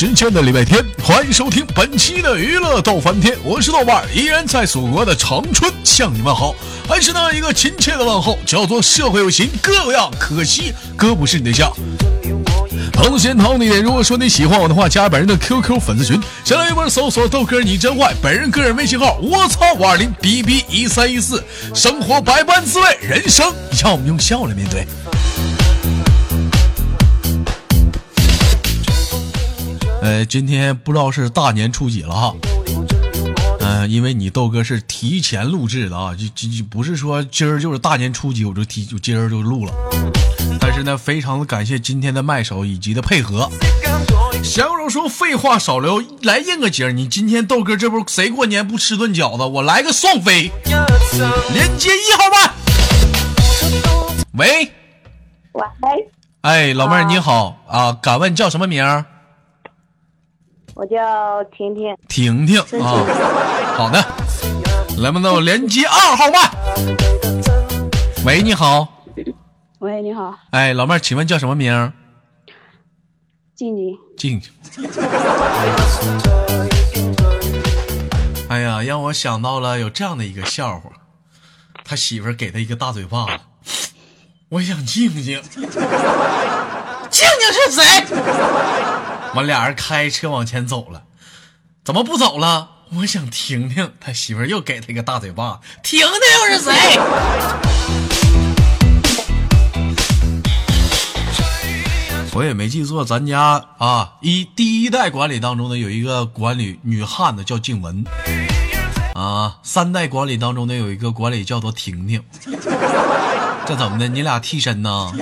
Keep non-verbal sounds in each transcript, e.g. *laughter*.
时间的礼拜天，欢迎收听本期的娱乐逗翻天，我是豆瓣，依然在祖国的长春向你们好，还是那一个亲切的问候，叫做社会有情哥样，可惜哥不是你对象。同时，同地点，如果说你喜欢我的话，加本人的 QQ 粉丝群，先来一波搜索豆哥你真坏，本人个人微信号我操五二零 bb 一三一四，生活百般滋味，人生让我们用笑来面对。呃，今天不知道是大年初几了哈，嗯、因为你豆哥是提前录制的啊，就就就不是说今儿就是大年初几我就提就今儿就录了，但是呢，非常的感谢今天的麦手以及的配合。闲话少说，废话少聊，来应个景儿。你今天豆哥这不谁过年不吃顿饺子？我来个双飞，连接一号麦。喂，喂，哎，老妹儿你好啊，敢问叫什么名儿？我叫婷婷，婷婷啊，好的，来吧，那我连接二号麦。喂，你好，喂，你好，哎，老妹儿，请问叫什么名？静？静。静，静。哎呀，让我想到了有这样的一个笑话，他媳妇儿给他一个大嘴巴子，我想静静，静静是谁？完，俩人开车往前走了，怎么不走了？我想婷婷，他媳妇又给他一个大嘴巴，婷婷又是谁？*laughs* 我也没记错，咱家啊一第一代管理当中呢有一个管理女汉子叫静雯，啊三代管理当中呢有一个管理叫做婷婷，*laughs* 这怎么的？你俩替身呢？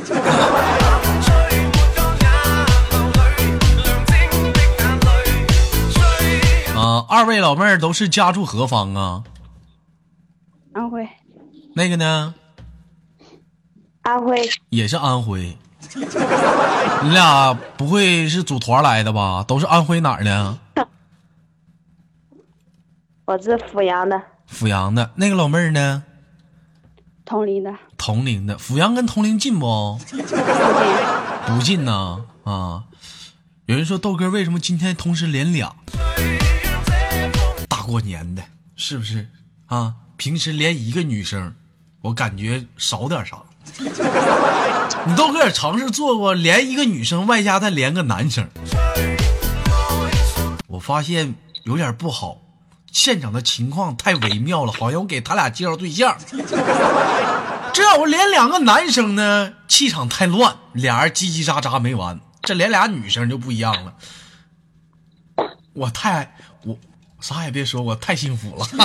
二位老妹儿都是家住何方啊？安徽，那个呢安徽，也是安徽。*laughs* 你俩不会是组团来的吧？都是安徽哪儿的？*laughs* 我是阜阳的，阜阳的。那个老妹儿呢？铜陵的，铜陵的。阜阳跟铜陵近不？不近，不近呐。啊，有人说豆哥为什么今天同时连俩？过年的，是不是啊？平时连一个女生，我感觉少点啥。*laughs* 你豆哥也尝试做过，连一个女生外加再连个男生，我发现有点不好。现场的情况太微妙了，好像我给他俩介绍对象。*laughs* 这要我连两个男生呢，气场太乱，俩人叽叽喳喳没完。这连俩女生就不一样了，我太我啥也别说，我太幸福了。*laughs*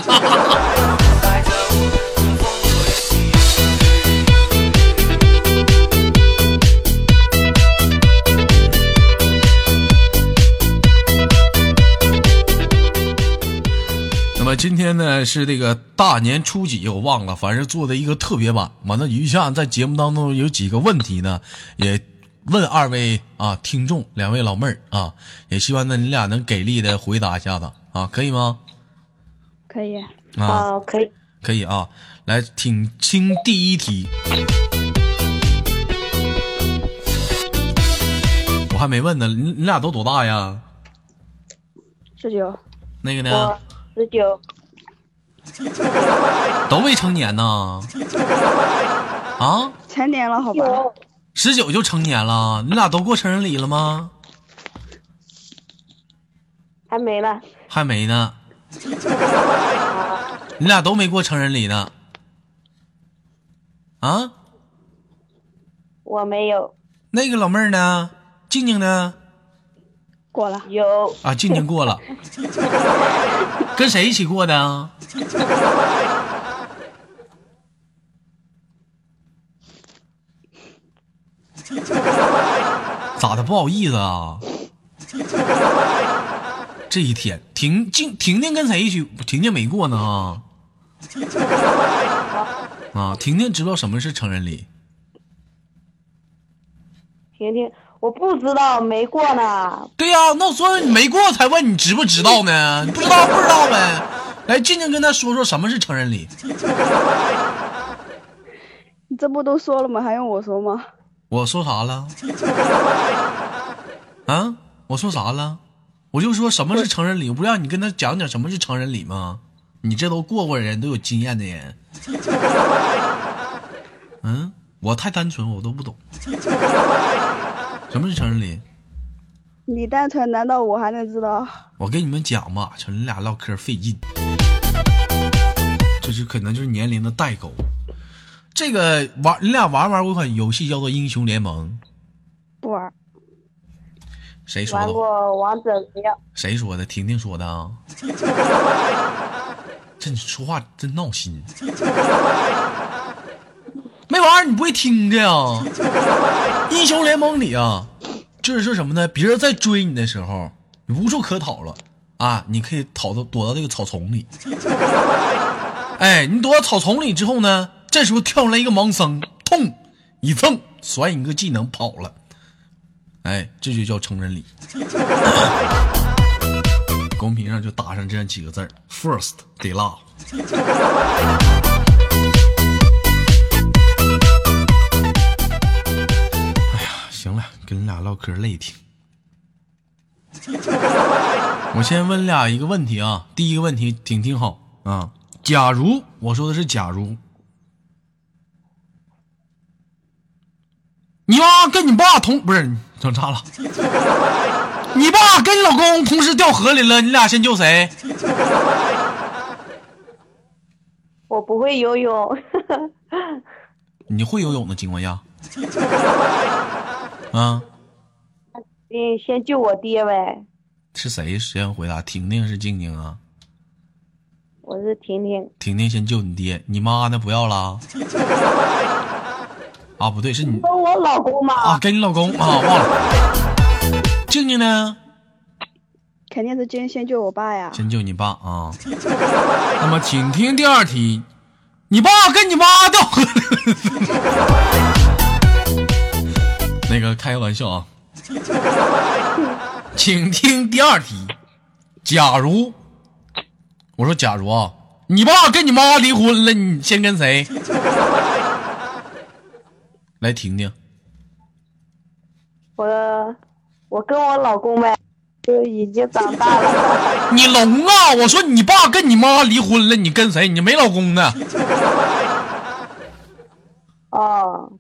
那么今天呢是这个大年初几，我忘了，反正做的一个特别版。完了，余下在节目当中有几个问题呢，也问二位啊听众，两位老妹儿啊，也希望呢你俩能给力的回答一下子啊，可以吗？可以，啊，哦，可以，可以啊，来听听第一题。我还没问呢，你你俩都多大呀？十九，那个呢？十九，*laughs* 都未成年呢？啊？成年了，好吧？十九就成年了，你俩都过成人礼了吗？还没呢，还没呢。*laughs* 你俩都没过成人礼呢。啊？我没有，那个老妹儿呢？静静呢？过了，有，啊，静静过了。*laughs* 跟谁一起过的啊？*laughs* 咋的？不好意思啊。这一天，婷静婷婷跟谁一起？婷婷没过呢啊。啊，*laughs* 婷婷知道什么是成人礼？婷婷，我不知道，没过呢，对呀、那我说你没过才问你知不知道呢？你不知道不知道呗。来，静静跟他说说什么是成人礼。你这不都说了吗？还用我说吗？我说啥了？啊，我说啥了？我就说什么是成人礼，我不让你跟他讲讲什么是成人礼吗？你这都过过人，都有经验的人。*laughs* 嗯，我太单纯，我都不懂。什么是成人礼？你单纯，难道我还能知道？我跟你们讲吧，瞅你俩唠嗑费劲，这是可能就是年龄的代沟。这个玩，你俩玩没玩过一款游戏叫做《英雄联盟》？不玩。谁说的？玩过王者荣耀。谁说的？婷婷说的啊。*laughs* 这你说话真闹心。没玩你不会听的呀？英雄联盟里啊，就是说什么呢？别人在追你的时候，你无处可逃了啊！你可以逃到躲到这个草丛里。哎，你躲到草丛里之后呢，这时候跳出来一个盲僧，痛一蹭，甩你个技能跑了。哎，这就叫成人礼。*laughs* 公屏上就打上这样几个字儿：First they love。哎呀，行了，跟你俩唠嗑累挺。*laughs* 我先问俩一个问题啊，第一个问题听听好啊。假如我说的是假如，你妈跟你爸同不是整岔了？*laughs* 你爸跟你老公同时掉河里了，你俩先救谁？我不会游泳。你会游泳的情况下，*laughs* 啊？你先救我爹呗。是谁先回答？婷婷是静静啊？我是婷婷。婷婷先救你爹，你妈呢？不要了？*laughs* 啊，不对，是你跟我老公吗。啊，跟你老公啊，*laughs* 忘了。静静呢？肯定是先先救我爸呀。先救你爸啊。那么，请听第二题：你爸跟你妈掉河里。*laughs* 那个开个玩笑啊。*laughs* 请听第二题：假如我说假如啊，你爸跟你妈离婚了，你先跟谁？来婷婷。我我跟我老公呗，就已经长大了。*laughs* 你聋啊！我说你爸跟你妈离婚了，你跟谁？你没老公呢？*laughs* 哦，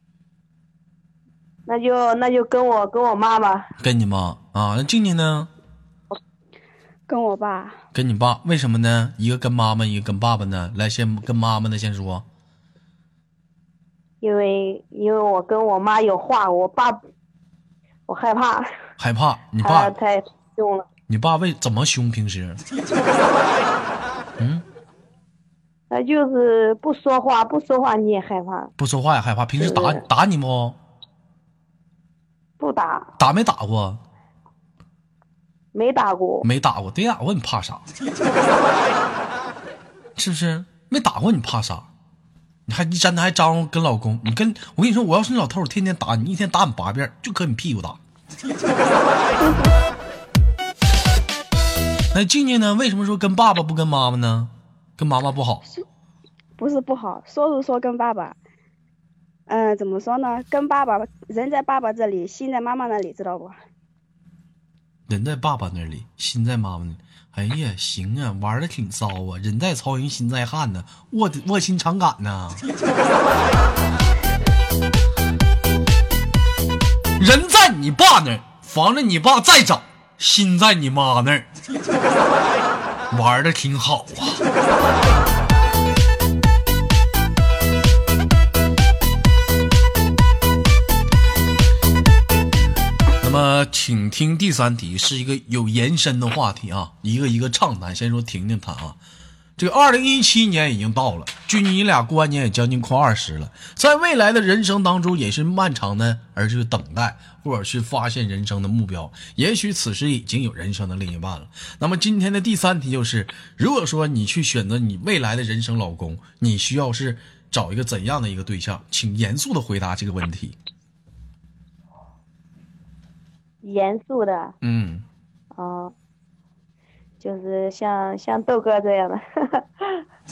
那就那就跟我跟我妈吧。跟你妈啊？那静静呢？跟我爸。跟你爸？为什么呢？一个跟妈妈，一个跟爸爸呢？来，先跟妈妈的先说。因为因为我跟我妈有话，我爸我害怕。害怕？你爸太凶了。你爸为怎么凶？平时？*laughs* 嗯。他就是不说话，不说话你也害怕。不说话也害怕。平时打打你不？不打。打没打过？没打过。没打过，没打过你怕啥？*laughs* 是不是？没打过你怕啥？你还一真的还张罗跟老公？你跟我跟你说，我要是你老头，我天天打你，一天打你八遍，就搁你屁股打。*laughs* 那静静呢？为什么说跟爸爸不跟妈妈呢？跟妈妈不好？不是不好，说是说跟爸爸。嗯，怎么说呢？跟爸爸，人在爸爸这里，心在妈妈那里，知道不？人在爸爸那里，心在妈妈那里。哎呀，行啊，玩的挺骚啊！人在曹营心在汉呢，卧卧薪尝胆呢。人在你爸那儿，防着你爸再找；心在你妈那儿，玩的挺好啊。那么，请听第三题，是一个有延伸的话题啊，一个一个畅谈。先说婷婷谈啊，这个二零一七年已经到了，距你俩过完年也将近快二十了，在未来的人生当中也是漫长的，而去等待或者去发现人生的目标。也许此时已经有人生的另一半了。那么今天的第三题就是，如果说你去选择你未来的人生老公，你需要是找一个怎样的一个对象？请严肃的回答这个问题。严肃的，嗯，哦，就是像像豆哥这样的，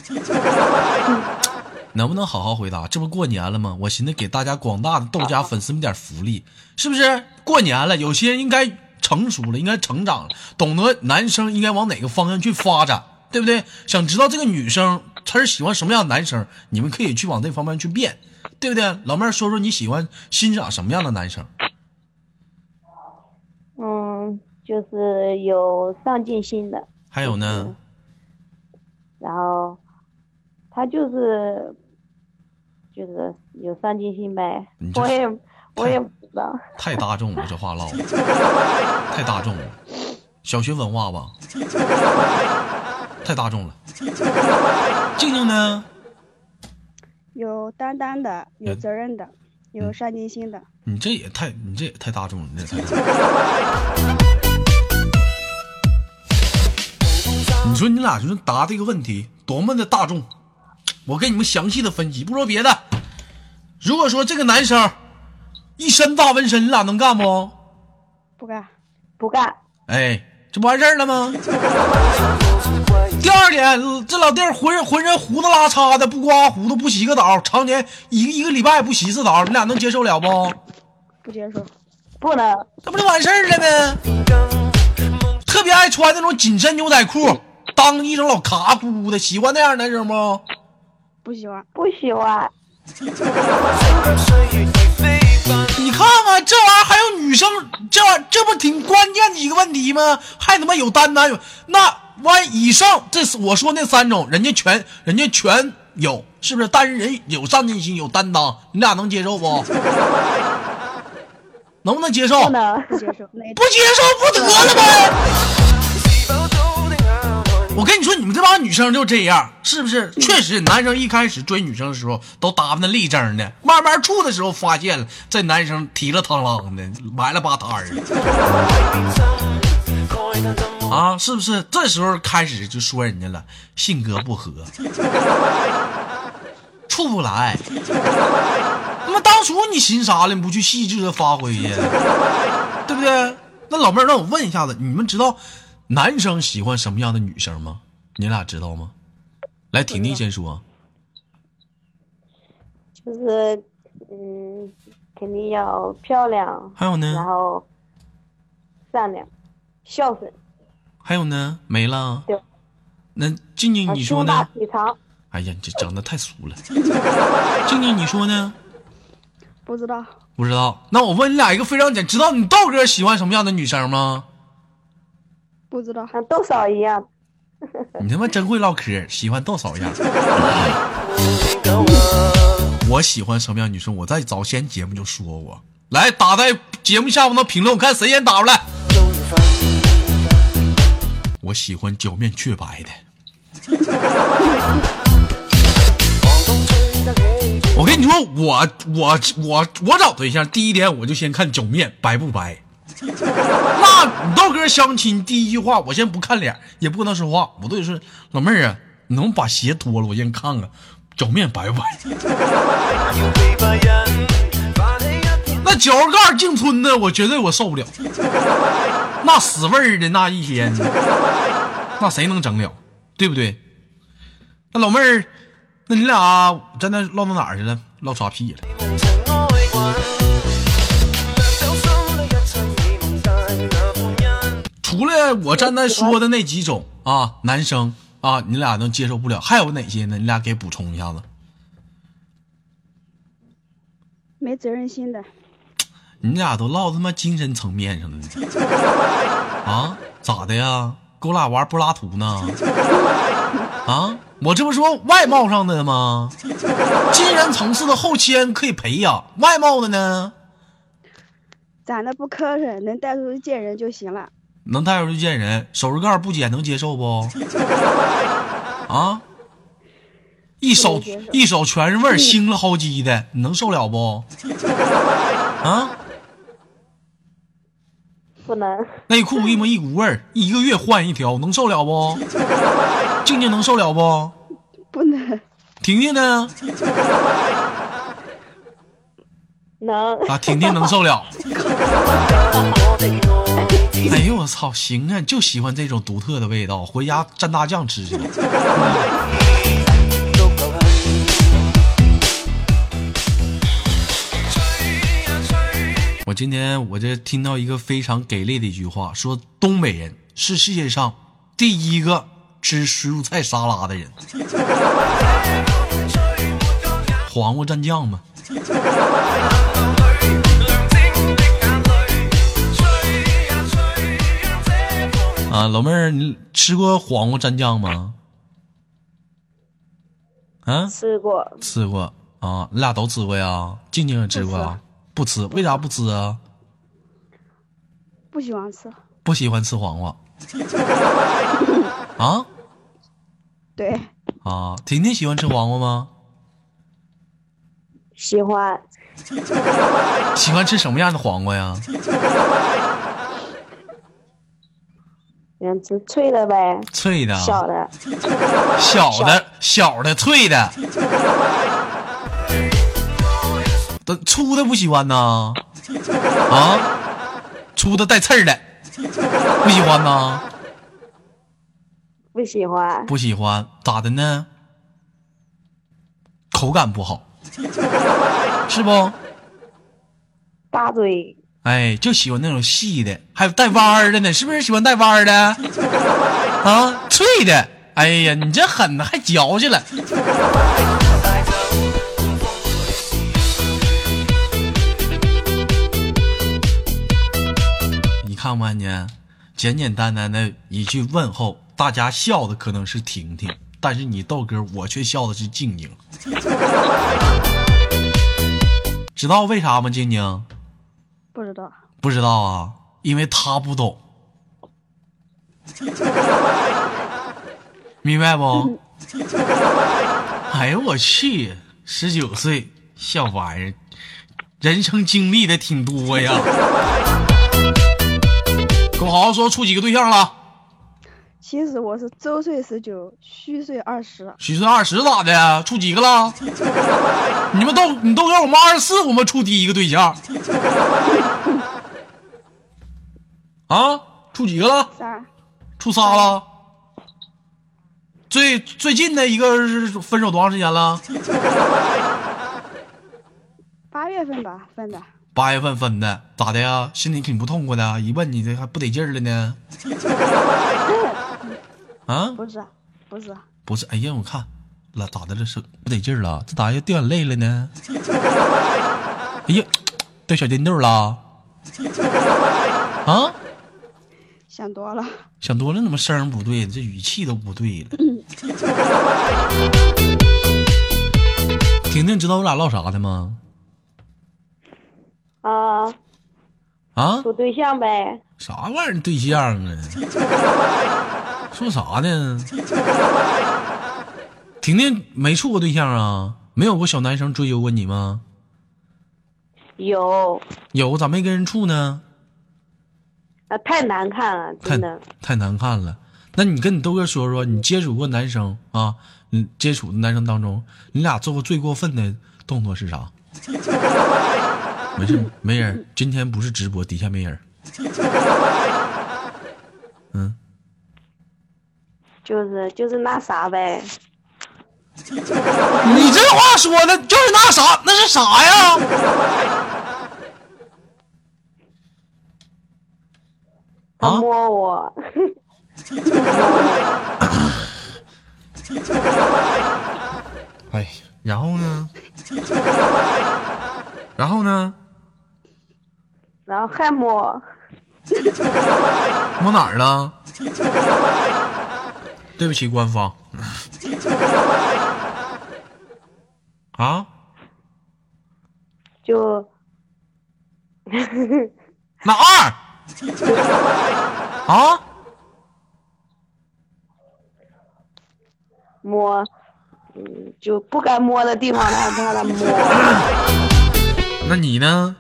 *laughs* 能不能好好回答？这不过年了吗？我寻思给大家广大的豆家粉丝们点福利，是不是？过年了，有些人应该成熟了，应该成长了，懂得男生应该往哪个方向去发展，对不对？想知道这个女生她是喜欢什么样的男生，你们可以去往这方面去变，对不对？老妹儿，说说你喜欢欣赏什么样的男生？嗯，就是有上进心的，还有呢？然后他就是就是有上进心呗我也我也不知道，太大众了，这话唠的 *laughs* 太大众了，小学文化吧，太大众了。*laughs* 静静呢？有担当的，有嗯责任的，有上进心的。你这也太，你这也太大众了，你这也太 *laughs* 你说你俩就是答这个问题多么的大众，我给你们详细的分析。不说别的，如果说这个男生一身大纹身，你俩能干不？不干，不干，哎，这不完事儿了吗？*laughs* 第二点，这老弟儿浑身浑身胡子拉碴的，不刮胡子，不洗个澡，常年一个一个礼拜不洗一次澡，你俩能接受了不？不接受。不能，这不就完事儿了呗？特别爱穿那种紧身牛仔裤，当一整老卡咕的，喜欢那样的男生不？不喜欢。不喜欢，*laughs* 你看看这玩意儿还有女生，这玩意儿这不挺关键的一个问题吗？还他妈有担当有那完以上，这是我说那三种，人家全人家全有，是不是？但是人有上进心，有担当，你俩能接受不？*laughs* 能不能接受？不能，不接受。不接受不得了呗！我跟你说，你们这帮女生就这样，是不是？确实，男生一开始追女生的时候都打扮的立正的，慢慢处的时候发现了这男生提了螳螂的，埋了吧摊儿的啊，是不是？这时候开始就说人家了，性格不合，处不来。那么当初你寻啥了？你不去细致的发挥呀？对不对？那老妹儿，让我问一下子，你们知道男生喜欢什么样的女生吗？你俩知道吗？来，婷婷先说。就是嗯，肯定要漂亮，还有呢然呢？后善良、孝顺，还有呢？没了。对。那静静啊你说胸大呢？体长，哎呀，你这整的太俗了。*laughs* 静静你说呢？不知道。不知道。那我问你俩一个非常简，知道你豆哥喜欢什么样的女生吗？不知道。像豆嫂一样，你他妈真会唠嗑，喜欢豆嫂一样。我喜欢什么样的女生？我在早先节目就说过。来，打在节目下方的评论，我看谁先打出来。我喜欢脚面雀白的。我跟你说，我我我我找对象，第一点我就先看脚面白不白。*laughs* 那你豆哥相亲第一句话，我先不看脸，也不跟他说话，我都得说老妹儿啊，你能把鞋脱了，我先看看脚面白不白。*laughs* 那脚盖净村的，我绝对我受不了，那死味儿的那一天，那谁能整了？对不对？那老妹儿，那你俩在那唠到哪儿去了？唠啥屁了？除了我刚才说的那几种啊，男生啊，你俩能接受不了，还有哪些呢？你俩给补充一下子。没责任心的。你俩都唠他妈精神层面上的呢，*laughs* 啊？咋的呀？给我俩玩柏拉图呢？*laughs* 啊？我这不说外貌上的吗？*laughs* 精神层次的后天可以培养，外貌的呢，长得不磕碜，能带出去见人就行了。能带出去见人，手指盖不剪能接受不？啊？一手一手全是味儿，腥了好几的，你能受了不？啊？不能，内裤一模一股味儿，一个月换一条，能受了不？静静能受了不？不能。婷婷呢？能，啊，婷婷能受了。*laughs* *laughs* 哎呦我操，行啊，就喜欢这种独特的味道，回家蘸大酱吃去。*laughs* 我今天我这听到一个非常给力的一句话，说东北人是世界上第一个吃蔬菜沙拉的人。*laughs* 黄瓜蘸酱吗？啊，老妹儿，你吃过黄瓜蘸酱吗？啊，吃过，吃过啊，你俩都吃过呀？静静也吃过啊？不吃，为啥不吃啊？不喜欢吃。不喜欢吃黄瓜。啊对，啊，婷婷喜欢吃黄瓜吗？喜欢喜欢吃什么样的黄瓜呀？想吃脆的呗，脆的、小的，小的、小的、脆的。都粗的不喜欢呐？啊，粗的带刺儿的，不喜欢呐？不喜欢，不喜欢，咋的呢？口感不好，是不？大嘴，哎，就喜欢那种细的，还有带弯儿的呢，是不是喜欢带弯儿的？*laughs* 啊，脆的，哎呀，你这狠呢，还嚼去了。你看不看见？简简单单的一句问候，大家笑的可能是婷婷，但是你豆哥，我却笑的是静静。*laughs* 知道为啥吗？静静？不知道。不知道啊，因为他不懂，*laughs* 明白不？*laughs* 哎呦我去，十九岁小玩意儿，人生经历的挺多呀。跟我好好说，处几个对象了？其实我是周岁十九，虚岁二十。虚岁二十咋的？处几个了？*laughs* 你们都你都说我们二十四，我们处第一个对象。*laughs* 啊，处几个了？仨。处仨了。最最近的一个是分手多长时间了？八月份吧，分的。八月份分的，咋的呀？心里挺不痛快的，一问你这还不得劲儿了呢？*laughs* 啊？不是，不是，不是。哎呀，我看了，咋的了？是不得劲儿了？这咋又掉眼泪了呢？*laughs* 哎呀，掉小金豆了？啊？想多了。想多了，怎么声不对？这语气都不对了。*laughs* 婷婷知道我俩唠啥的吗？啊啊？处对象呗。啥玩意儿对象啊？*laughs* 说啥呢？婷婷没处过对象啊？没有过小男生追求过你吗？有。有，咋没跟人处呢？啊，太难看了，真的。太难看了。那你跟你豆哥说说，你接触过男生啊？你接触的男生当中，你俩做过最过分的动作是啥？*laughs* 没事，没人。今天不是直播，底下没人。*laughs* 嗯。就是就是那啥呗。*laughs* 你这话说的，就是那啥，那是啥呀？他摸我。*laughs* 哎，然后呢？然后呢？然后还摸。摸哪儿了？对不起，官方。啊？就 *laughs* 哪二？啊？摸，嗯，就不该摸的地方，他他他摸。那你呢？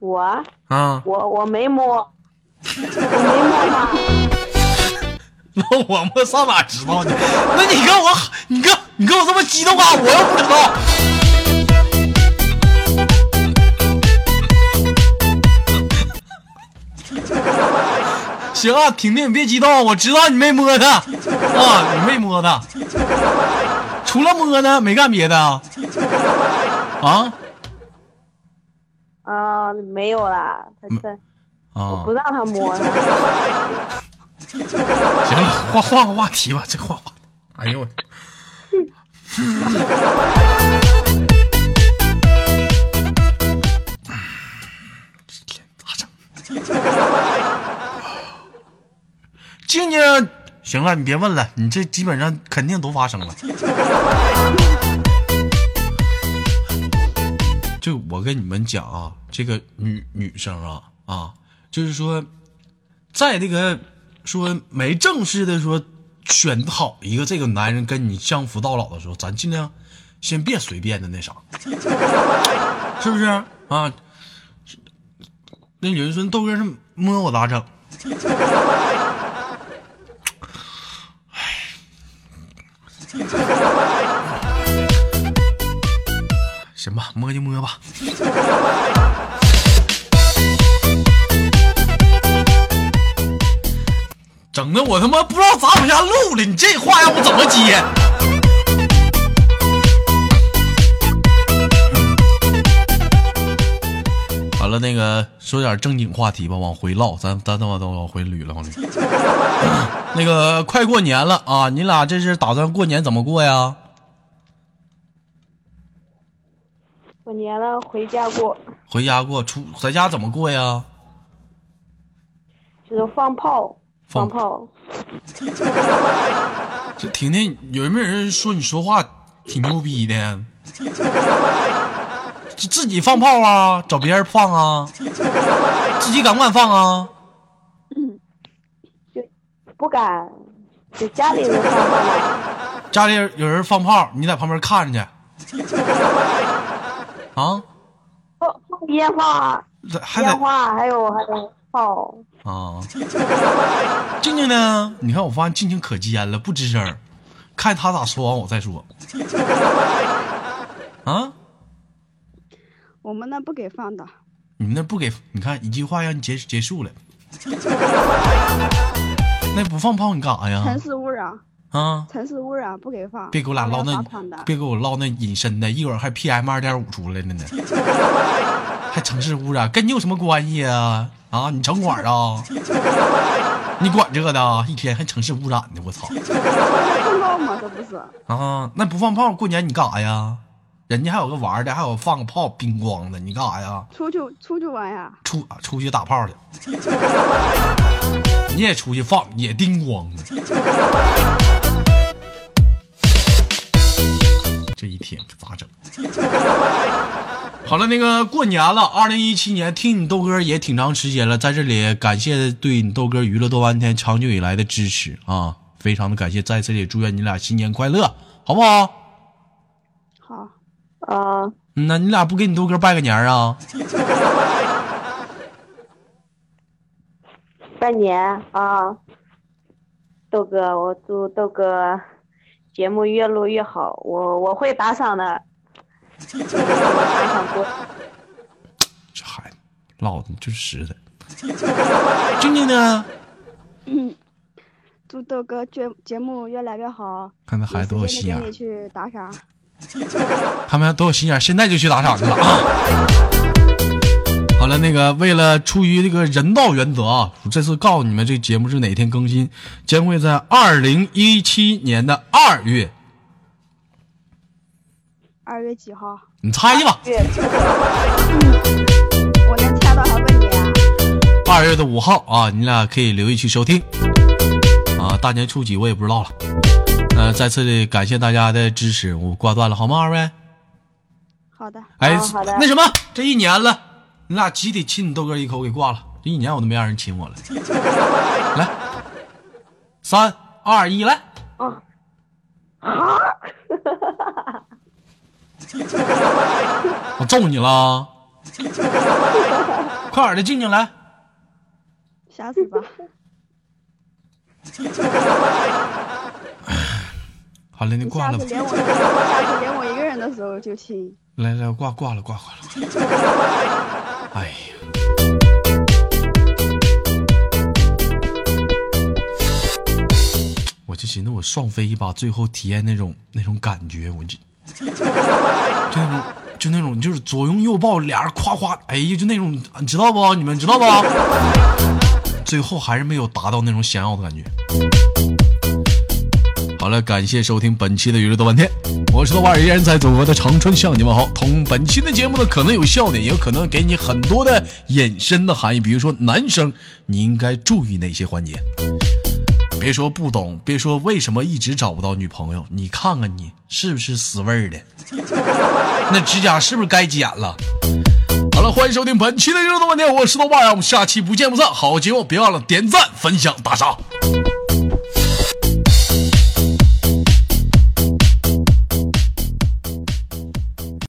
我啊，我我没摸，我没摸他。*laughs* 那我摸上哪知道呢？那你跟我，你跟你跟我这么激动啊，我又不知道。*laughs* 行啊，婷婷，你别激动，我知道你没摸他啊，你没摸他，除了摸呢，没干别的啊。啊啊，没有啦，他在啊不！让他摸他。*laughs* 行了，换换个话题吧，这换话。哎呦我。*laughs* 天咋整？静静，行了，你别问了，你这基本上肯定都发生了。就我跟你们讲啊，这个女女生啊啊，就是说，在这个说没正式的说选好一个这个男人跟你相夫到老的时候，咱尽量先别随便的那啥，*laughs* 是不是啊？那有人说豆哥是摸我咋整？*sighs* 行吧，摸就摸吧。整的我他妈不知道咋往下录了，你这话让我怎么接？完了，那个说点正经话题吧，往回唠，咱咱他妈都往回捋了，往捋。*coughs* 那个快过年了啊，你俩这是打算过年怎么过呀？过年了回家过，回家过，出在家怎么过呀？就是放炮，放放炮。*laughs* 这婷婷，有没有人说你说话挺牛逼的？*laughs* 自自己放炮啊？找别人放啊？*laughs* 自己敢不敢放啊？就不敢，就家里人放炮。家里有人放炮，你在旁边看着去。啊？放放烟花，烟花还有还有炮。啊？静静呢？你看，我发现静静可尖了，不吱声，看他咋说完我再说。啊？我们那不给放的，你们那不给？你看一句话让你结结束了。*laughs* 那不放炮你干啥呀？城市污染，啊！城市污染不给放。别给我俩唠那别给我唠那隐身的，一会儿还 PM 二点五出来了呢，*laughs* 还城市污染，跟你有什么关系啊？啊，你城管啊？*laughs* 你管这个的？一天还城市污染呢，我操！放炮吗，这不是？啊，那不放炮，过年你干啥呀？人家还有个玩的，还有放个炮，冰光的，你干啥呀？出去出去玩呀？出出去打炮去，*laughs* 你也出去放，也叮咣的。这一天可咋整？好了，那个过年了，二零一七年听你豆哥也挺长时间了，在这里感谢对你豆哥娱乐多半天长久以来的支持啊，非常的感谢，在这里祝愿你俩新年快乐，好不好？好，啊，嗯那你俩不给你豆哥拜个年啊？拜年啊，豆哥，我祝豆哥节目越录越好，我我会打赏的。*laughs* 这孩子唠的就是实在。*laughs* 静静呢？祝豆哥节节目越来越好。看那孩子多有心眼去打赏。*laughs* 他们多有心眼，现在就去打赏去了啊！好了，那个为了出于这个人道原则啊，我这次告诉你们，这节目是哪天更新，将会在二零一七年的二月，二月几号？你猜去吧，月我能猜到还问你啊？二月的五号啊，你俩可以留意去收听啊。大年初几我也不知道了。呃，再次的感谢大家的支持，我挂断了好吗，二位？好的，哎，好好的那什么，这一年了，你俩集体亲你豆哥一口给挂了，这一年我都没让人亲我了。来，三二一，来，啊，我揍你了，快点的，静静来。吓死吧！好了，你你挂了吧。下次连我，下次连我一个人的时候就亲。来来，挂挂了，挂挂了。哎呀，我就寻思我双飞一把，最后体验那种那种感觉，我就就就那种就是左拥右抱，俩人夸夸，哎呀，就那种，你知道不？你们知道不？最后还是没有达到那种想要的感觉。好了，感谢收听本期的娱乐豆半天，我是豆瓣，依然在祖国的长春向你们好。同本期的节目呢，可能有笑点，也有可能给你很多的隐身的含义。比如说，男生你应该注意哪些环节？别说不懂，别说为什么一直找不到女朋友，你看看你是不是死味儿的？*laughs* 那指甲是不是该剪了？好了，欢迎收听本期的娱乐豆瓣天，我是豆瓣，我们下期不见不散。好节目别忘了点赞、分享、打赏。